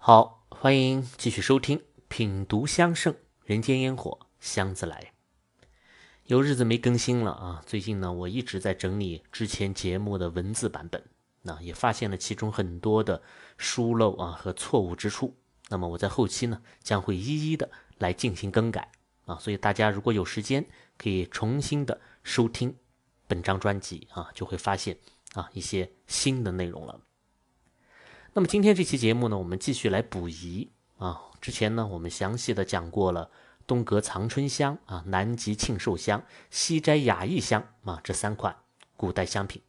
好，欢迎继续收听《品读香盛人间烟火香自来》。有日子没更新了啊！最近呢，我一直在整理之前节目的文字版本，那也发现了其中很多的疏漏啊和错误之处。那么我在后期呢，将会一一的来进行更改啊。所以大家如果有时间，可以重新的收听本张专辑啊，就会发现啊一些新的内容了。那么今天这期节目呢，我们继续来补遗啊。之前呢，我们详细的讲过了东阁藏春香啊、南极庆寿香、西斋雅逸香啊这三款古代香品。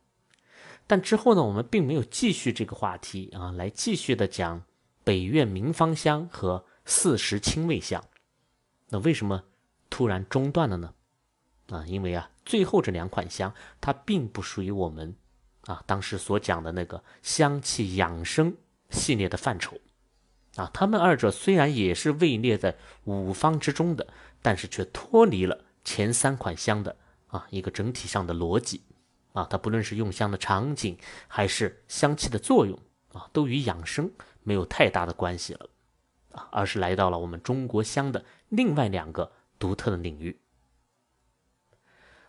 但之后呢，我们并没有继续这个话题啊，来继续的讲北苑明芳香和四时清味香。那为什么突然中断了呢？啊，因为啊，最后这两款香它并不属于我们。啊，当时所讲的那个香气养生系列的范畴，啊，他们二者虽然也是位列在五方之中的，但是却脱离了前三款香的啊一个整体上的逻辑，啊，它不论是用香的场景还是香气的作用啊，都与养生没有太大的关系了，啊，而是来到了我们中国香的另外两个独特的领域。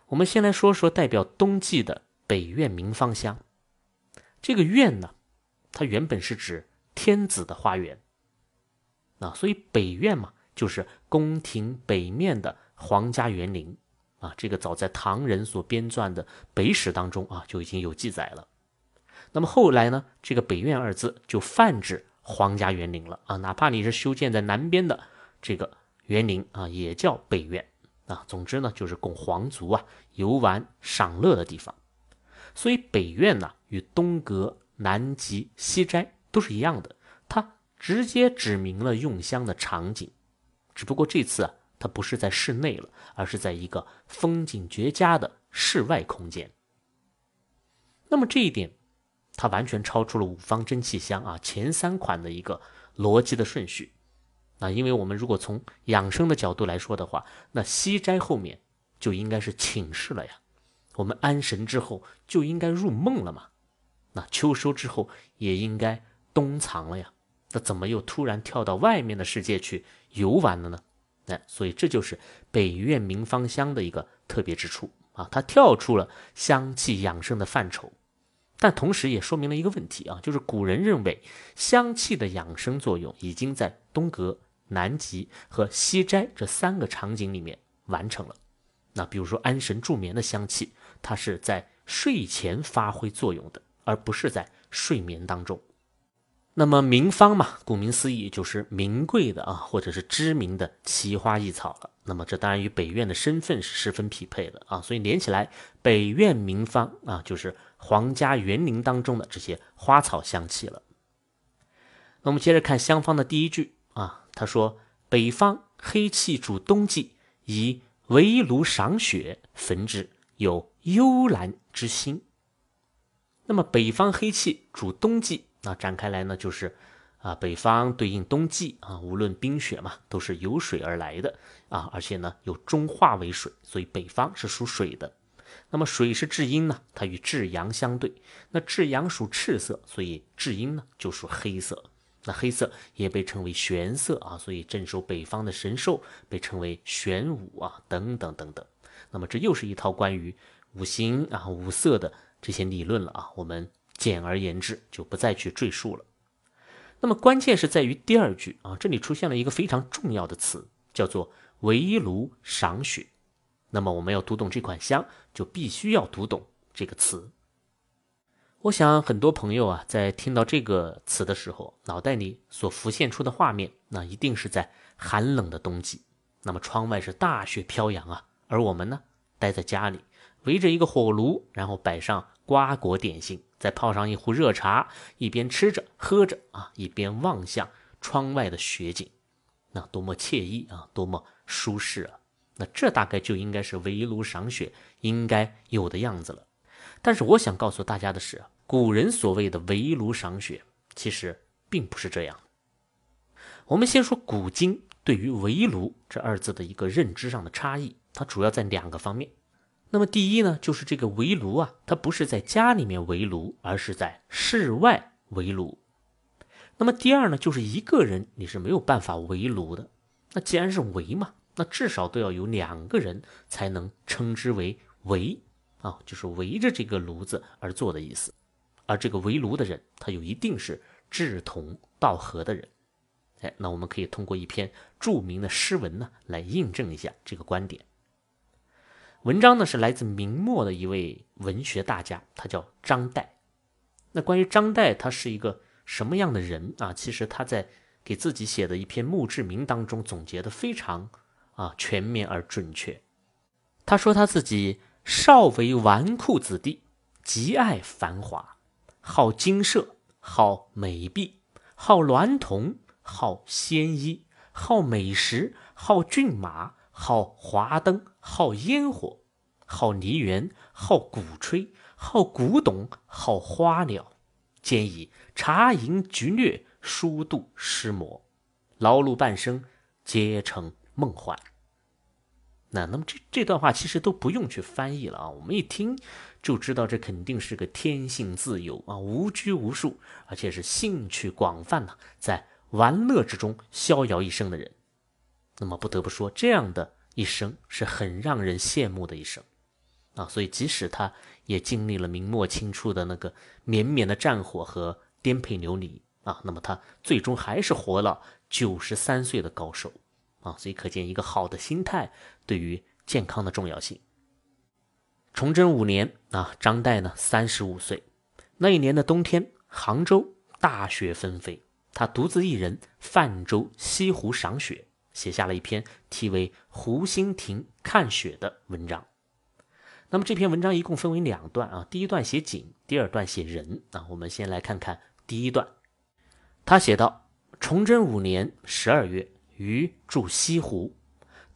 我们先来说说代表冬季的。北苑名芳香，这个苑呢，它原本是指天子的花园，啊，所以北苑嘛，就是宫廷北面的皇家园林，啊，这个早在唐人所编撰的《北史》当中啊就已经有记载了。那么后来呢，这个北苑二字就泛指皇家园林了啊，哪怕你是修建在南边的这个园林啊，也叫北苑啊。总之呢，就是供皇族啊游玩赏乐的地方。所以北苑呢，与东阁、南极、西斋都是一样的，它直接指明了用香的场景，只不过这次啊，它不是在室内了，而是在一个风景绝佳的室外空间。那么这一点，它完全超出了五方真气香啊前三款的一个逻辑的顺序。啊，因为我们如果从养生的角度来说的话，那西斋后面就应该是寝室了呀。我们安神之后就应该入梦了嘛？那秋收之后也应该冬藏了呀？那怎么又突然跳到外面的世界去游玩了呢？哎，所以这就是北苑明芳香的一个特别之处啊！它跳出了香气养生的范畴，但同时也说明了一个问题啊，就是古人认为香气的养生作用已经在东阁、南极和西斋这三个场景里面完成了。那比如说安神助眠的香气。它是在睡前发挥作用的，而不是在睡眠当中。那么名方嘛，顾名思义就是名贵的啊，或者是知名的奇花异草了。那么这当然与北苑的身份是十分匹配的啊，所以连起来，北苑名方啊，就是皇家园林当中的这些花草香气了。那我们接着看香方的第一句啊，他说：“北方黑气主冬季，以围炉赏雪，焚之。”有幽兰之心。那么北方黑气主冬季，那展开来呢，就是啊，北方对应冬季啊，无论冰雪嘛，都是由水而来的啊，而且呢，有中化为水，所以北方是属水的。那么水是至阴呢，它与至阳相对，那至阳属赤色，所以至阴呢就属黑色。那黑色也被称为玄色啊，所以镇守北方的神兽被称为玄武啊，等等等等。那么这又是一套关于五行啊、五色的这些理论了啊，我们简而言之就不再去赘述了。那么关键是在于第二句啊，这里出现了一个非常重要的词，叫做围炉赏雪。那么我们要读懂这款香，就必须要读懂这个词。我想很多朋友啊，在听到这个词的时候，脑袋里所浮现出的画面，那一定是在寒冷的冬季，那么窗外是大雪飘扬啊。而我们呢，待在家里，围着一个火炉，然后摆上瓜果点心，再泡上一壶热茶，一边吃着喝着啊，一边望向窗外的雪景，那多么惬意啊，多么舒适啊！那这大概就应该是围炉赏雪应该有的样子了。但是我想告诉大家的是，古人所谓的围炉赏雪，其实并不是这样。我们先说古今对于围炉这二字的一个认知上的差异。它主要在两个方面，那么第一呢，就是这个围炉啊，它不是在家里面围炉，而是在室外围炉。那么第二呢，就是一个人你是没有办法围炉的。那既然是围嘛，那至少都要有两个人才能称之为围啊，就是围着这个炉子而做的意思。而这个围炉的人，他又一定是志同道合的人。哎，那我们可以通过一篇著名的诗文呢，来印证一下这个观点。文章呢是来自明末的一位文学大家，他叫张岱。那关于张岱，他是一个什么样的人啊？其实他在给自己写的一篇墓志铭当中总结的非常啊全面而准确。他说他自己少为纨绔子弟，极爱繁华，好金舍，好美婢，好娈童，好鲜衣，好美食，好骏马，好华灯，好烟火，好梨园，好鼓吹。好古董，好花鸟，兼以茶饮菊虐，书度诗魔，劳碌半生，皆成梦幻。那那么这这段话其实都不用去翻译了啊，我们一听就知道这肯定是个天性自由啊，无拘无束，而且是兴趣广泛呢，在玩乐之中逍遥一生的人。那么不得不说，这样的一生是很让人羡慕的一生。啊，所以即使他也经历了明末清初的那个绵绵的战火和颠沛流离啊，那么他最终还是活了九十三岁的高寿啊，所以可见一个好的心态对于健康的重要性。崇祯五年啊，张岱呢三十五岁，那一年的冬天，杭州大雪纷飞，他独自一人泛舟西湖赏雪，写下了一篇题为《湖心亭看雪》的文章。那么这篇文章一共分为两段啊，第一段写景，第二段写人啊。我们先来看看第一段，他写道：崇祯五年十二月，余住西湖，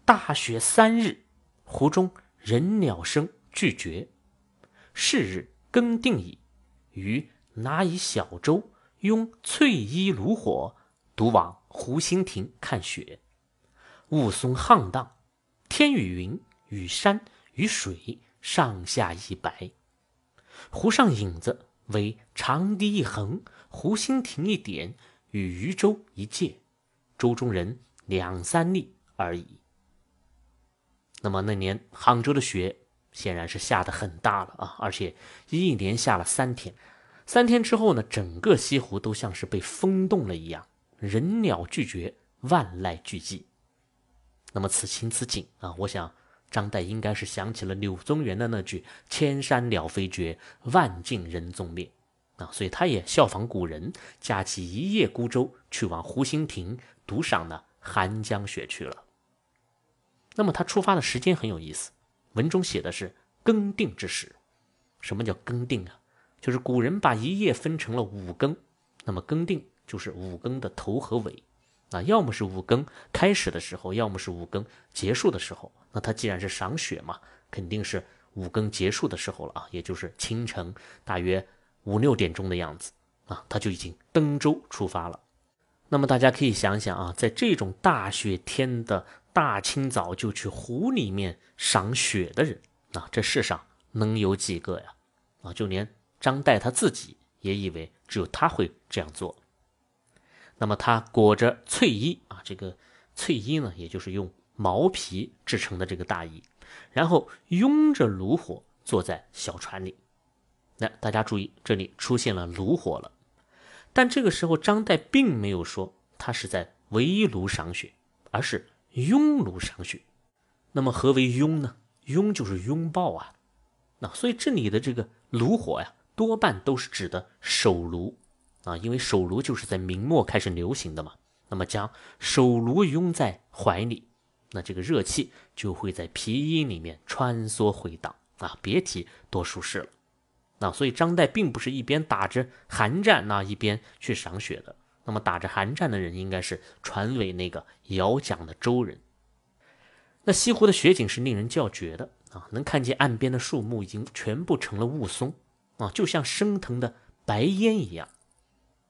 大雪三日，湖中人鸟声俱绝。是日更定矣，余拿以小舟，拥翠衣炉火，独往湖心亭看雪。雾凇沆荡，天与云与山与水。上下一白，湖上影子为长堤一横，湖心亭一点，与渔舟一芥，舟中人两三粒而已。那么那年杭州的雪显然是下的很大了啊，而且一连下了三天。三天之后呢，整个西湖都像是被封冻了一样，人鸟俱绝，万籁俱寂。那么此情此景啊，我想。张岱应该是想起了柳宗元的那句“千山鸟飞绝，万径人踪灭”，啊，所以他也效仿古人，驾起一叶孤舟去往湖心亭独赏那寒江雪去了。那么他出发的时间很有意思，文中写的是更定之时。什么叫更定啊？就是古人把一夜分成了五更，那么更定就是五更的头和尾。啊，要么是五更开始的时候，要么是五更结束的时候。那他既然是赏雪嘛，肯定是五更结束的时候了啊，也就是清晨大约五六点钟的样子啊，他就已经登舟出发了。那么大家可以想想啊，在这种大雪天的大清早就去湖里面赏雪的人啊，这世上能有几个呀？啊，就连张岱他自己也以为只有他会这样做。那么他裹着翠衣啊，这个翠衣呢，也就是用毛皮制成的这个大衣，然后拥着炉火坐在小船里。那大家注意，这里出现了炉火了，但这个时候张岱并没有说他是在围炉赏雪，而是拥炉赏雪。那么何为拥呢？拥就是拥抱啊。那所以这里的这个炉火呀，多半都是指的手炉。啊，因为手炉就是在明末开始流行的嘛，那么将手炉拥在怀里，那这个热气就会在皮衣里面穿梭回荡啊，别提多舒适了。那所以张岱并不是一边打着寒战那一边去赏雪的，那么打着寒战的人应该是船尾那个摇桨的舟人。那西湖的雪景是令人叫绝的啊，能看见岸边的树木已经全部成了雾凇啊，就像升腾的白烟一样。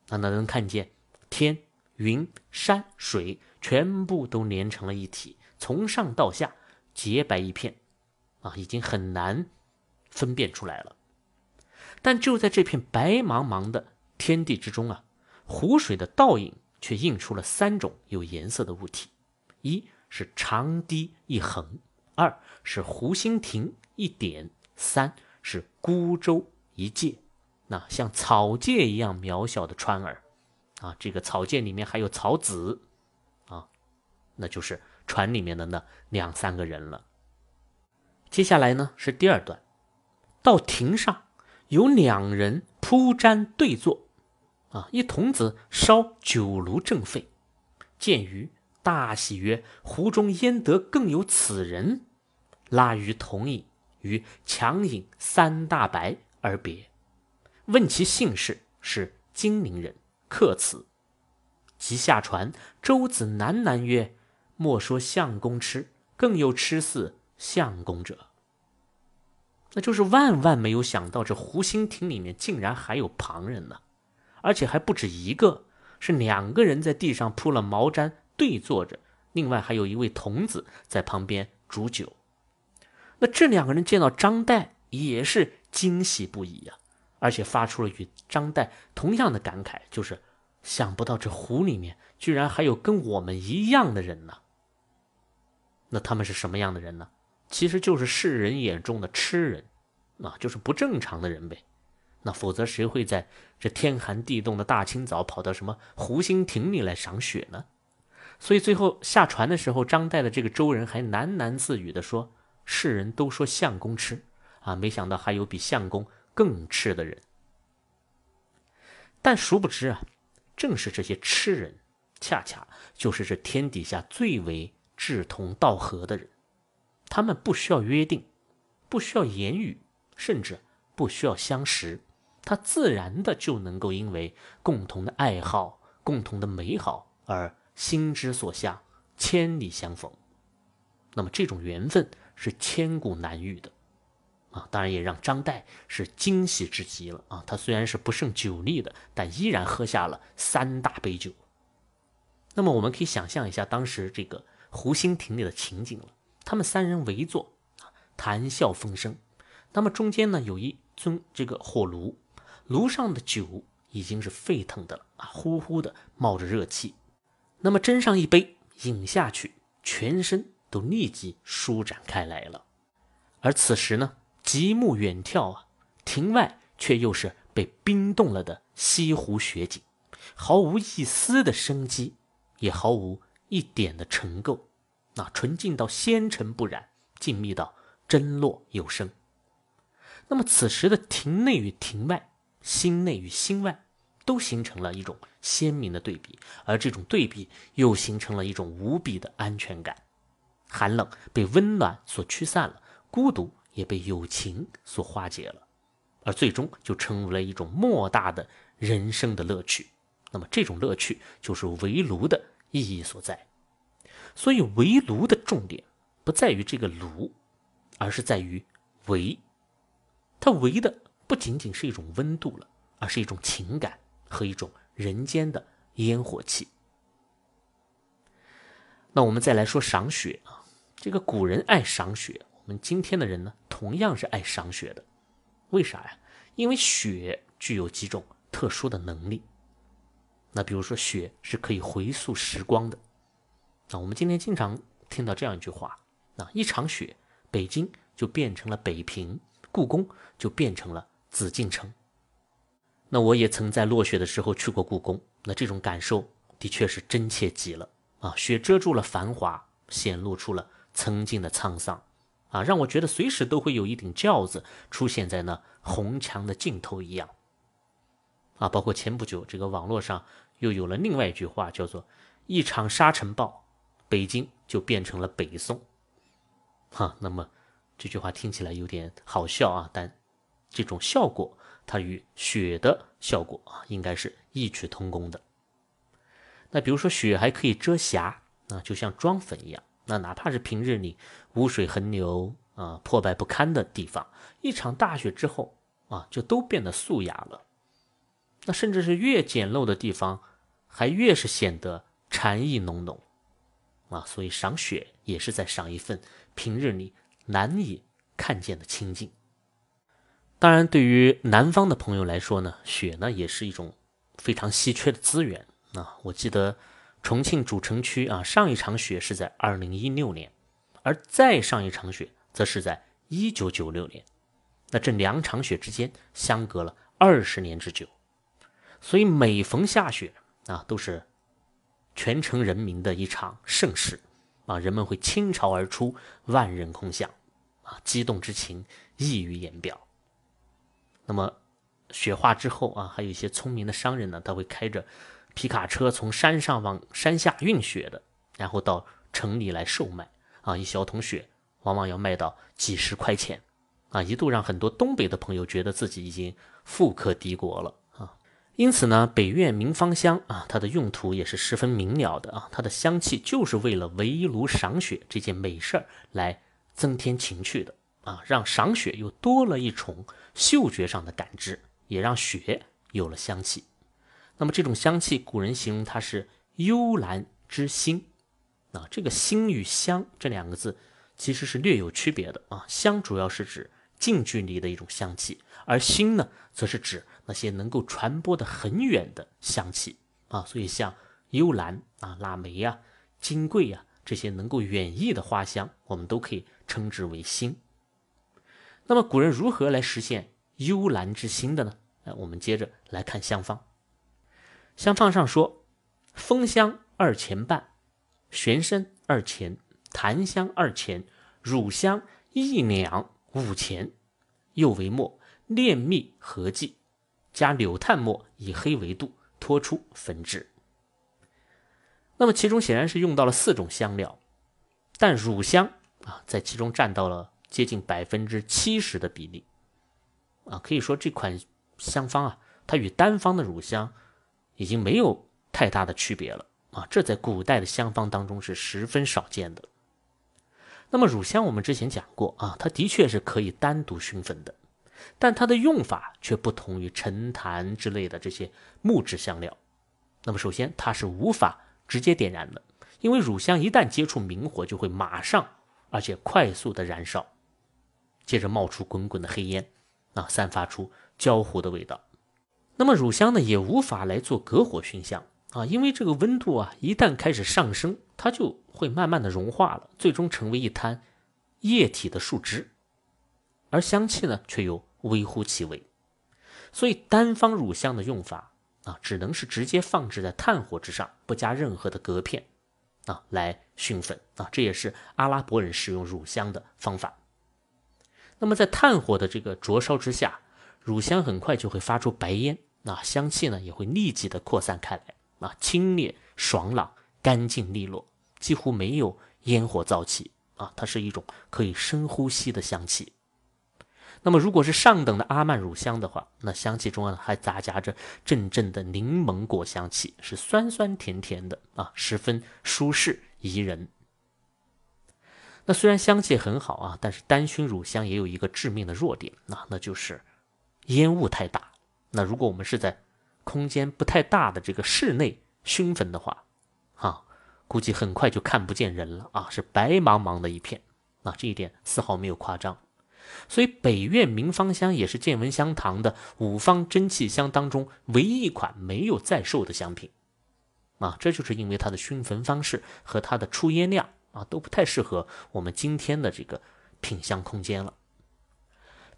那那能看见天、云、山、水全部都连成了一体，从上到下洁白一片，啊，已经很难分辨出来了。但就在这片白茫茫的天地之中啊，湖水的倒影却映出了三种有颜色的物体：一是长堤一横，二是湖心亭一点，三是孤舟一芥。那像草芥一样渺小的川儿，啊，这个草芥里面还有草籽，啊，那就是船里面的那两三个人了。接下来呢是第二段，到亭上有两人铺毡对坐，啊，一童子烧酒炉正沸，见鱼大喜曰：“湖中焉得更有此人？”拉鱼同饮，于强饮三大白而别。问其姓氏，是金陵人，客此。即下船，周子喃喃曰：“莫说相公痴，更有痴似相公者。”那就是万万没有想到，这湖心亭里面竟然还有旁人呢，而且还不止一个，是两个人在地上铺了毛毡对坐着，另外还有一位童子在旁边煮酒。那这两个人见到张岱也是惊喜不已呀。而且发出了与张岱同样的感慨，就是想不到这湖里面居然还有跟我们一样的人呢。那他们是什么样的人呢？其实就是世人眼中的痴人，啊，就是不正常的人呗。那否则谁会在这天寒地冻的大清早跑到什么湖心亭里来赏雪呢？所以最后下船的时候，张岱的这个周人还喃喃自语的说：“世人都说相公痴啊，没想到还有比相公。”更痴的人，但殊不知啊，正是这些痴人，恰恰就是这天底下最为志同道合的人。他们不需要约定，不需要言语，甚至不需要相识，他自然的就能够因为共同的爱好、共同的美好而心之所向，千里相逢。那么这种缘分是千古难遇的。啊，当然也让张岱是惊喜之极了啊！他虽然是不胜酒力的，但依然喝下了三大杯酒。那么我们可以想象一下当时这个湖心亭里的情景了。他们三人围坐啊，谈笑风生。那么中间呢有一尊这个火炉，炉上的酒已经是沸腾的了啊，呼呼的冒着热气。那么斟上一杯饮下去，全身都立即舒展开来了。而此时呢？极目远眺啊，亭外却又是被冰冻了的西湖雪景，毫无一丝的生机，也毫无一点的尘垢，那纯净到纤尘不染，静谧到真落有声。那么此时的亭内与亭外，心内与心外，都形成了一种鲜明的对比，而这种对比又形成了一种无比的安全感，寒冷被温暖所驱散了，孤独。也被友情所化解了，而最终就成为了一种莫大的人生的乐趣。那么，这种乐趣就是围炉的意义所在。所以，围炉的重点不在于这个炉，而是在于围。它围的不仅仅是一种温度了，而是一种情感和一种人间的烟火气。那我们再来说赏雪啊，这个古人爱赏雪。我们今天的人呢，同样是爱赏雪的，为啥呀？因为雪具有几种特殊的能力。那比如说，雪是可以回溯时光的。那我们今天经常听到这样一句话：那一场雪，北京就变成了北平，故宫就变成了紫禁城。那我也曾在落雪的时候去过故宫，那这种感受的确是真切极了啊！雪遮住了繁华，显露出了曾经的沧桑。啊，让我觉得随时都会有一顶轿子出现在那红墙的尽头一样。啊，包括前不久这个网络上又有了另外一句话，叫做“一场沙尘暴，北京就变成了北宋”。哈，那么这句话听起来有点好笑啊，但这种效果它与雪的效果啊，应该是异曲同工的。那比如说雪还可以遮瑕，啊，就像妆粉一样。那哪怕是平日里污水横流啊、破败不堪的地方，一场大雪之后啊，就都变得素雅了。那甚至是越简陋的地方，还越是显得禅意浓浓啊。所以赏雪也是在赏一份平日里难以看见的清静。当然，对于南方的朋友来说呢，雪呢也是一种非常稀缺的资源啊。我记得重庆主城区啊，上一场雪是在二零一六年，而再上一场雪则是在一九九六年。那这两场雪之间相隔了二十年之久，所以每逢下雪啊，都是全城人民的一场盛事啊，人们会倾巢而出，万人空巷啊，激动之情溢于言表。那么雪化之后啊，还有一些聪明的商人呢，他会开着皮卡车从山上往山下运雪的，然后到城里来售卖啊，一小桶雪往往要卖到几十块钱。啊，一度让很多东北的朋友觉得自己已经富可敌国了啊！因此呢，北苑明芳香啊，它的用途也是十分明了的啊，它的香气就是为了围炉赏雪这件美事儿来增添情趣的啊，让赏雪又多了一重嗅觉上的感知，也让雪有了香气。那么这种香气，古人形容它是幽兰之馨啊，这个馨与香这两个字其实是略有区别的啊，香主要是指。近距离的一种香气，而馨呢，则是指那些能够传播的很远的香气啊。所以像幽兰啊、腊梅呀、金桂呀这些能够远溢的花香，我们都可以称之为馨。那么古人如何来实现幽兰之馨的呢？哎，我们接着来看香方。香方上说：风香二钱半，玄参二钱，檀香二钱，乳香一两。五钱，又为末，炼蜜合剂，加柳炭末以黑为度，脱出焚制。那么其中显然是用到了四种香料，但乳香啊，在其中占到了接近百分之七十的比例。啊，可以说这款香方啊，它与单方的乳香已经没有太大的区别了啊，这在古代的香方当中是十分少见的。那么乳香我们之前讲过啊，它的确是可以单独熏焚的，但它的用法却不同于陈檀之类的这些木质香料。那么首先它是无法直接点燃的，因为乳香一旦接触明火就会马上而且快速的燃烧，接着冒出滚滚的黑烟，啊，散发出焦糊的味道。那么乳香呢也无法来做隔火熏香。啊，因为这个温度啊，一旦开始上升，它就会慢慢的融化了，最终成为一滩液体的树脂，而香气呢却又微乎其微。所以单方乳香的用法啊，只能是直接放置在炭火之上，不加任何的隔片啊来熏粉啊，这也是阿拉伯人使用乳香的方法。那么在炭火的这个灼烧之下，乳香很快就会发出白烟，那香气呢也会立即的扩散开来。啊，清冽爽朗、干净利落，几乎没有烟火燥气啊！它是一种可以深呼吸的香气。那么，如果是上等的阿曼乳香的话，那香气中啊还杂夹着阵阵的柠檬果香气，是酸酸甜甜的啊，十分舒适宜人。那虽然香气很好啊，但是单熏乳香也有一个致命的弱点啊，那就是烟雾太大。那如果我们是在空间不太大的这个室内熏焚的话，啊，估计很快就看不见人了啊，是白茫茫的一片，啊，这一点丝毫没有夸张。所以北苑明芳香也是建文香堂的五方真气香当中唯一一款没有在售的香品，啊，这就是因为它的熏焚方式和它的出烟量啊都不太适合我们今天的这个品香空间了。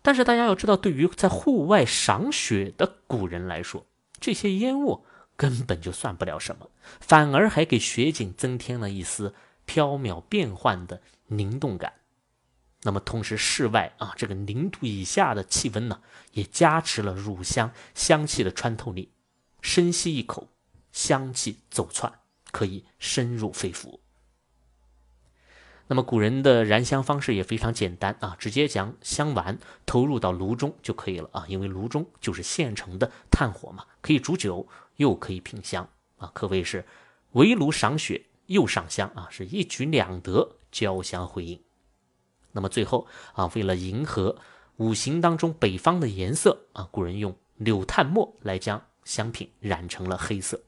但是大家要知道，对于在户外赏雪的古人来说，这些烟雾根本就算不了什么，反而还给雪景增添了一丝飘渺变幻的灵动感。那么，同时室外啊，这个零度以下的气温呢，也加持了乳香香气的穿透力。深吸一口，香气走窜，可以深入肺腑。那么古人的燃香方式也非常简单啊，直接将香丸投入到炉中就可以了啊，因为炉中就是现成的炭火嘛，可以煮酒又可以品香啊，可谓是围炉赏雪又赏香啊，是一举两得，交相辉映。那么最后啊，为了迎合五行当中北方的颜色啊，古人用柳炭墨来将香品染成了黑色。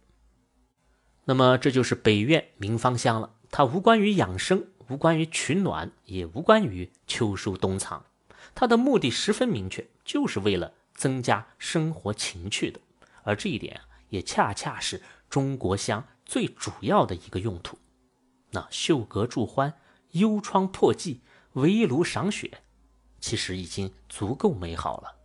那么这就是北苑明芳香了，它无关于养生。无关于取暖，也无关于秋收冬藏，它的目的十分明确，就是为了增加生活情趣的。而这一点，也恰恰是中国香最主要的一个用途。那绣阁助欢、幽窗破寂、围炉赏雪，其实已经足够美好了。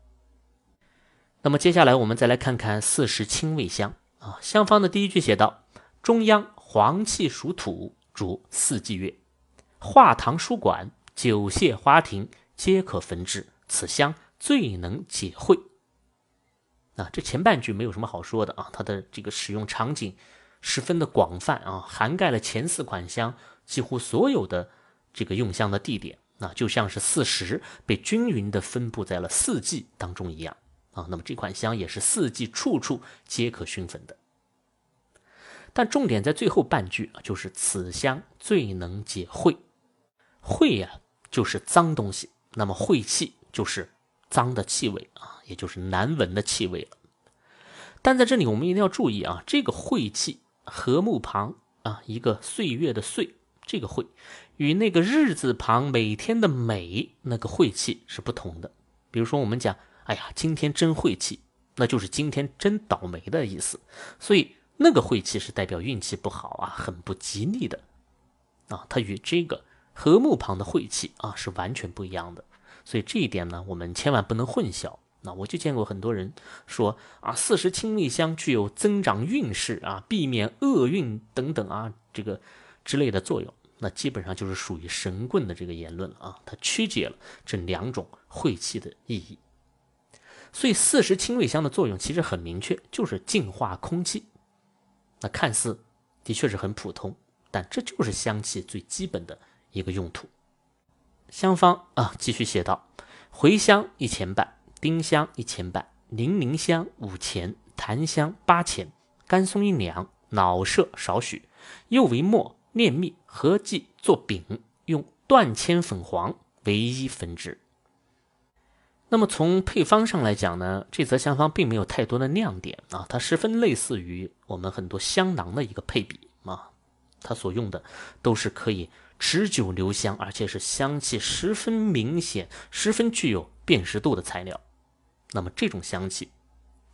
那么接下来我们再来看看四时清味香啊，香方的第一句写道：“中央黄气属土，主四季月，画堂书馆、酒榭花亭皆可焚之，此香最能解秽。”啊，这前半句没有什么好说的啊，它的这个使用场景十分的广泛啊，涵盖了前四款香几乎所有的这个用香的地点，那就像是四时被均匀的分布在了四季当中一样啊。那么这款香也是四季处处皆可熏焚的，但重点在最后半句啊，就是此香最能解秽。晦呀，就是脏东西，那么晦气就是脏的气味啊。也就是难闻的气味了，但在这里我们一定要注意啊，这个晦气禾木旁啊一个岁月的岁，这个晦与那个日字旁每天的每那个晦气是不同的。比如说我们讲，哎呀，今天真晦气，那就是今天真倒霉的意思。所以那个晦气是代表运气不好啊，很不吉利的啊，它与这个禾木旁的晦气啊是完全不一样的。所以这一点呢，我们千万不能混淆。那我就见过很多人说啊，四时清味香具有增长运势啊、避免厄运等等啊，这个之类的作用。那基本上就是属于神棍的这个言论了啊，它曲解了这两种晦气的意义。所以四时清味香的作用其实很明确，就是净化空气。那看似的确是很普通，但这就是香气最基本的一个用途。香方啊，继续写道：茴香一钱半。丁香一钱半，零陵香五钱，檀香八钱，甘松一两，脑麝少许，又为末炼蜜，合剂做饼，用断铅粉黄为一分之。那么从配方上来讲呢，这则香方并没有太多的亮点啊，它十分类似于我们很多香囊的一个配比啊，它所用的都是可以持久留香，而且是香气十分明显、十分具有辨识度的材料。那么这种香气，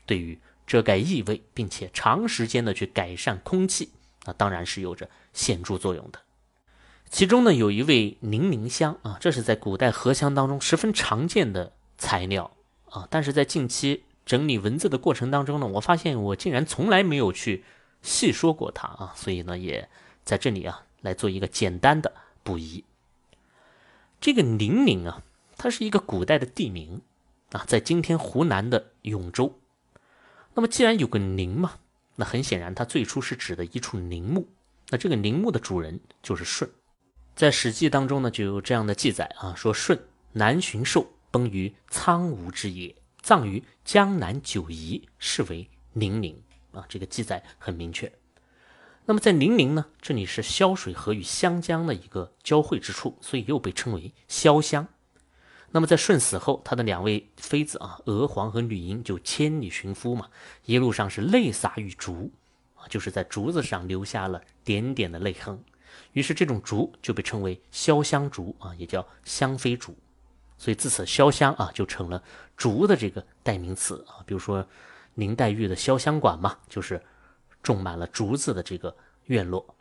对于遮盖异味，并且长时间的去改善空气，那当然是有着显著作用的。其中呢，有一味宁宁香啊，这是在古代合香当中十分常见的材料啊。但是在近期整理文字的过程当中呢，我发现我竟然从来没有去细说过它啊，所以呢，也在这里啊来做一个简单的补遗。这个宁宁啊，它是一个古代的地名。啊，在今天湖南的永州，那么既然有个陵嘛，那很显然它最初是指的一处陵墓。那这个陵墓的主人就是舜，在《史记》当中呢就有这样的记载啊，说舜南巡狩，崩于苍梧之野，葬于江南九夷，是为宁陵啊。这个记载很明确。那么在宁陵呢，这里是潇水河与湘江的一个交汇之处，所以又被称为潇湘。那么在舜死后，他的两位妃子啊，娥皇和女英就千里寻夫嘛，一路上是泪洒玉竹啊，就是在竹子上留下了点点的泪痕。于是这种竹就被称为潇湘竹啊，也叫湘妃竹。所以自此潇湘啊就成了竹的这个代名词啊。比如说林黛玉的潇湘馆嘛，就是种满了竹子的这个院落。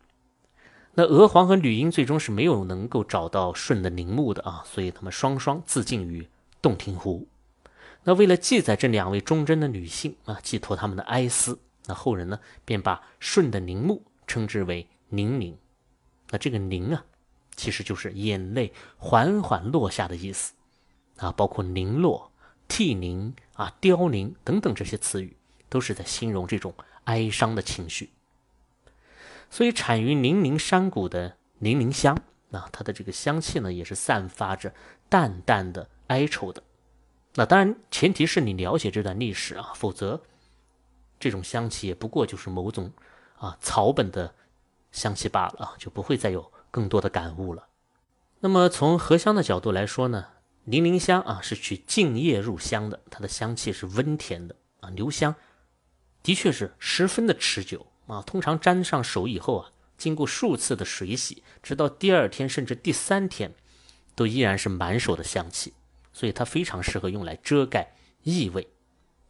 那娥皇和吕英最终是没有能够找到舜的陵墓的啊，所以他们双双自尽于洞庭湖。那为了记载这两位忠贞的女性啊，寄托他们的哀思，那后人呢便把舜的陵墓称之为宁陵。那这个宁啊，其实就是眼泪缓缓落下的意思啊，包括零落、涕零啊、凋零等等这些词语，都是在形容这种哀伤的情绪。所以，产于宁陵山谷的宁陵香，那它的这个香气呢，也是散发着淡淡的哀愁的。那当然，前提是你了解这段历史啊，否则这种香气也不过就是某种啊草本的香气罢了啊，就不会再有更多的感悟了。那么，从荷香的角度来说呢，宁陵香啊是取静叶入香的，它的香气是温甜的啊，留香的确是十分的持久。啊，通常沾上手以后啊，经过数次的水洗，直到第二天甚至第三天，都依然是满手的香气，所以它非常适合用来遮盖异味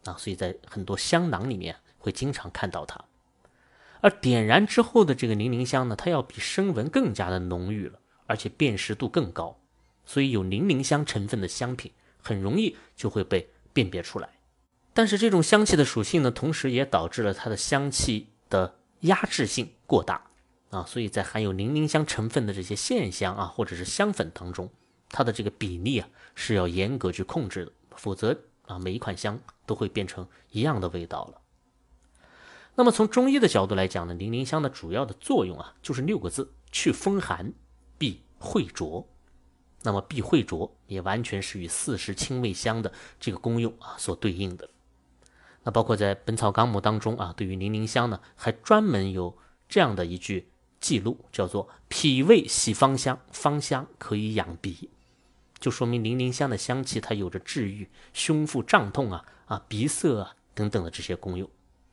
啊。所以在很多香囊里面会经常看到它。而点燃之后的这个零陵香呢，它要比生闻更加的浓郁了，而且辨识度更高，所以有零陵香成分的香品很容易就会被辨别出来。但是这种香气的属性呢，同时也导致了它的香气的压制性过大啊，所以在含有零陵香成分的这些线香啊，或者是香粉当中，它的这个比例啊是要严格去控制的，否则啊每一款香都会变成一样的味道了。那么从中医的角度来讲呢，零陵香的主要的作用啊，就是六个字：去风寒、避秽浊。那么避秽浊也完全是与四时清味香的这个功用啊所对应的。那包括在《本草纲目》当中啊，对于零陵香呢，还专门有这样的一句记录，叫做“脾胃喜芳香，芳香可以养鼻”，就说明零陵香的香气它有着治愈胸腹胀痛啊、啊鼻塞啊等等的这些功用。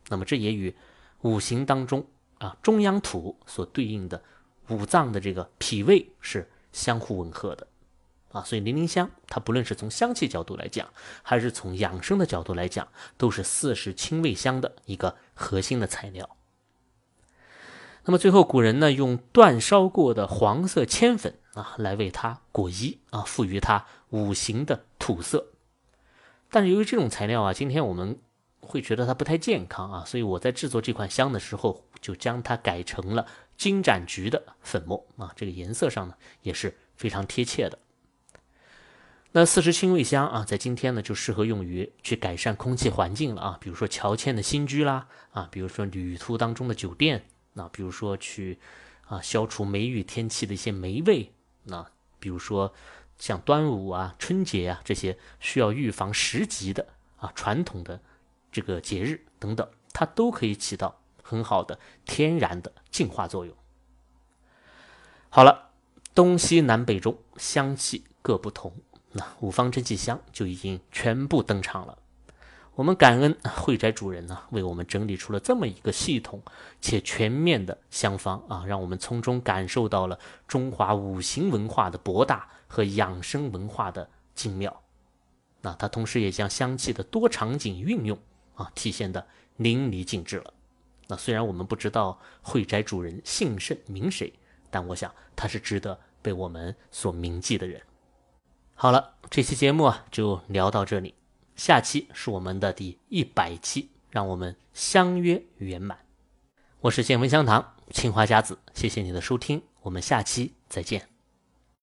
那么这也与五行当中啊中央土所对应的五脏的这个脾胃是相互吻合的啊，所以零陵香它不论是从香气角度来讲，还是从养生的角度来讲，都是四时清味香的一个核心的材料。那么最后古人呢用煅烧过的黄色铅粉啊来为它裹衣啊，赋予它五行的土色。但是由于这种材料啊，今天我们。会觉得它不太健康啊，所以我在制作这款香的时候，就将它改成了金盏菊的粉末啊，这个颜色上呢也是非常贴切的。那四时清味香啊，在今天呢就适合用于去改善空气环境了啊，比如说乔迁的新居啦啊，比如说旅途当中的酒店，那比如说去啊消除梅雨天气的一些霉味，那比如说像端午啊、春节啊这些需要预防时疾的啊传统的。这个节日等等，它都可以起到很好的天然的净化作用。好了，东西南北中香气各不同，那五方真气香就已经全部登场了。我们感恩慧宅主人呢，为我们整理出了这么一个系统且全面的香方啊，让我们从中感受到了中华五行文化的博大和养生文化的精妙。那它同时也将香气的多场景运用。啊，体现的淋漓尽致了。那虽然我们不知道会宅主人姓甚名谁，但我想他是值得被我们所铭记的人。好了，这期节目啊就聊到这里，下期是我们的第一百期，让我们相约圆满。我是建文香堂青花家子，谢谢你的收听，我们下期再见。